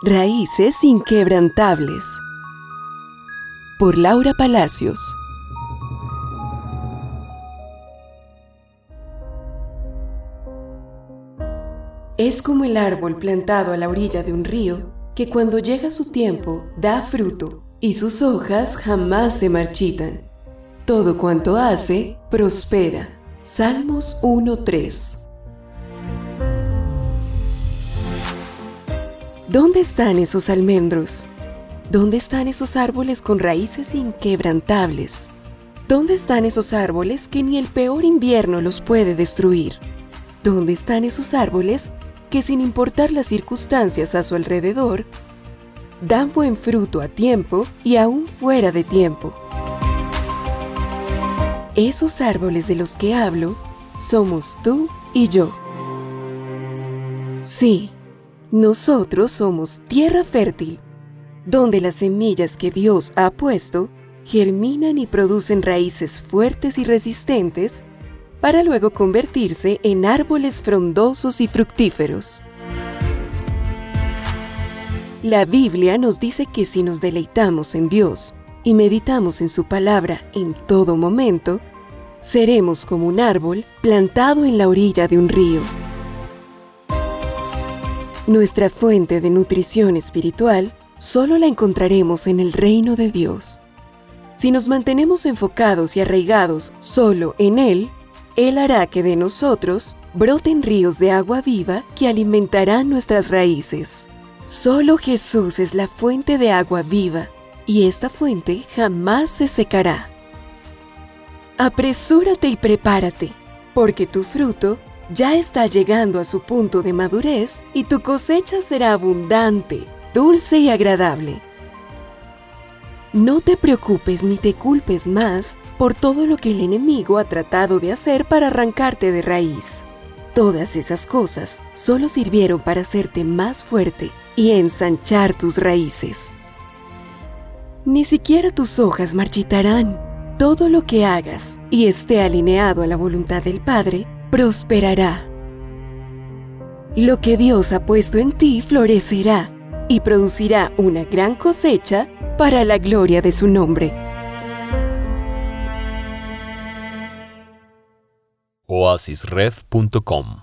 Raíces inquebrantables. Por Laura Palacios. Es como el árbol plantado a la orilla de un río que cuando llega su tiempo da fruto y sus hojas jamás se marchitan. Todo cuanto hace prospera. Salmos 1.3 ¿Dónde están esos almendros? ¿Dónde están esos árboles con raíces inquebrantables? ¿Dónde están esos árboles que ni el peor invierno los puede destruir? ¿Dónde están esos árboles que sin importar las circunstancias a su alrededor, dan buen fruto a tiempo y aún fuera de tiempo? Esos árboles de los que hablo somos tú y yo. Sí, nosotros somos tierra fértil, donde las semillas que Dios ha puesto germinan y producen raíces fuertes y resistentes para luego convertirse en árboles frondosos y fructíferos. La Biblia nos dice que si nos deleitamos en Dios y meditamos en su palabra en todo momento, seremos como un árbol plantado en la orilla de un río. Nuestra fuente de nutrición espiritual solo la encontraremos en el reino de Dios. Si nos mantenemos enfocados y arraigados solo en Él, Él hará que de nosotros broten ríos de agua viva que alimentarán nuestras raíces. Solo Jesús es la fuente de agua viva y esta fuente jamás se secará. Apresúrate y prepárate, porque tu fruto ya está llegando a su punto de madurez y tu cosecha será abundante, dulce y agradable. No te preocupes ni te culpes más por todo lo que el enemigo ha tratado de hacer para arrancarte de raíz. Todas esas cosas solo sirvieron para hacerte más fuerte y ensanchar tus raíces. Ni siquiera tus hojas marchitarán. Todo lo que hagas y esté alineado a la voluntad del Padre prosperará. Lo que Dios ha puesto en ti florecerá y producirá una gran cosecha para la gloria de su nombre. oasisred.com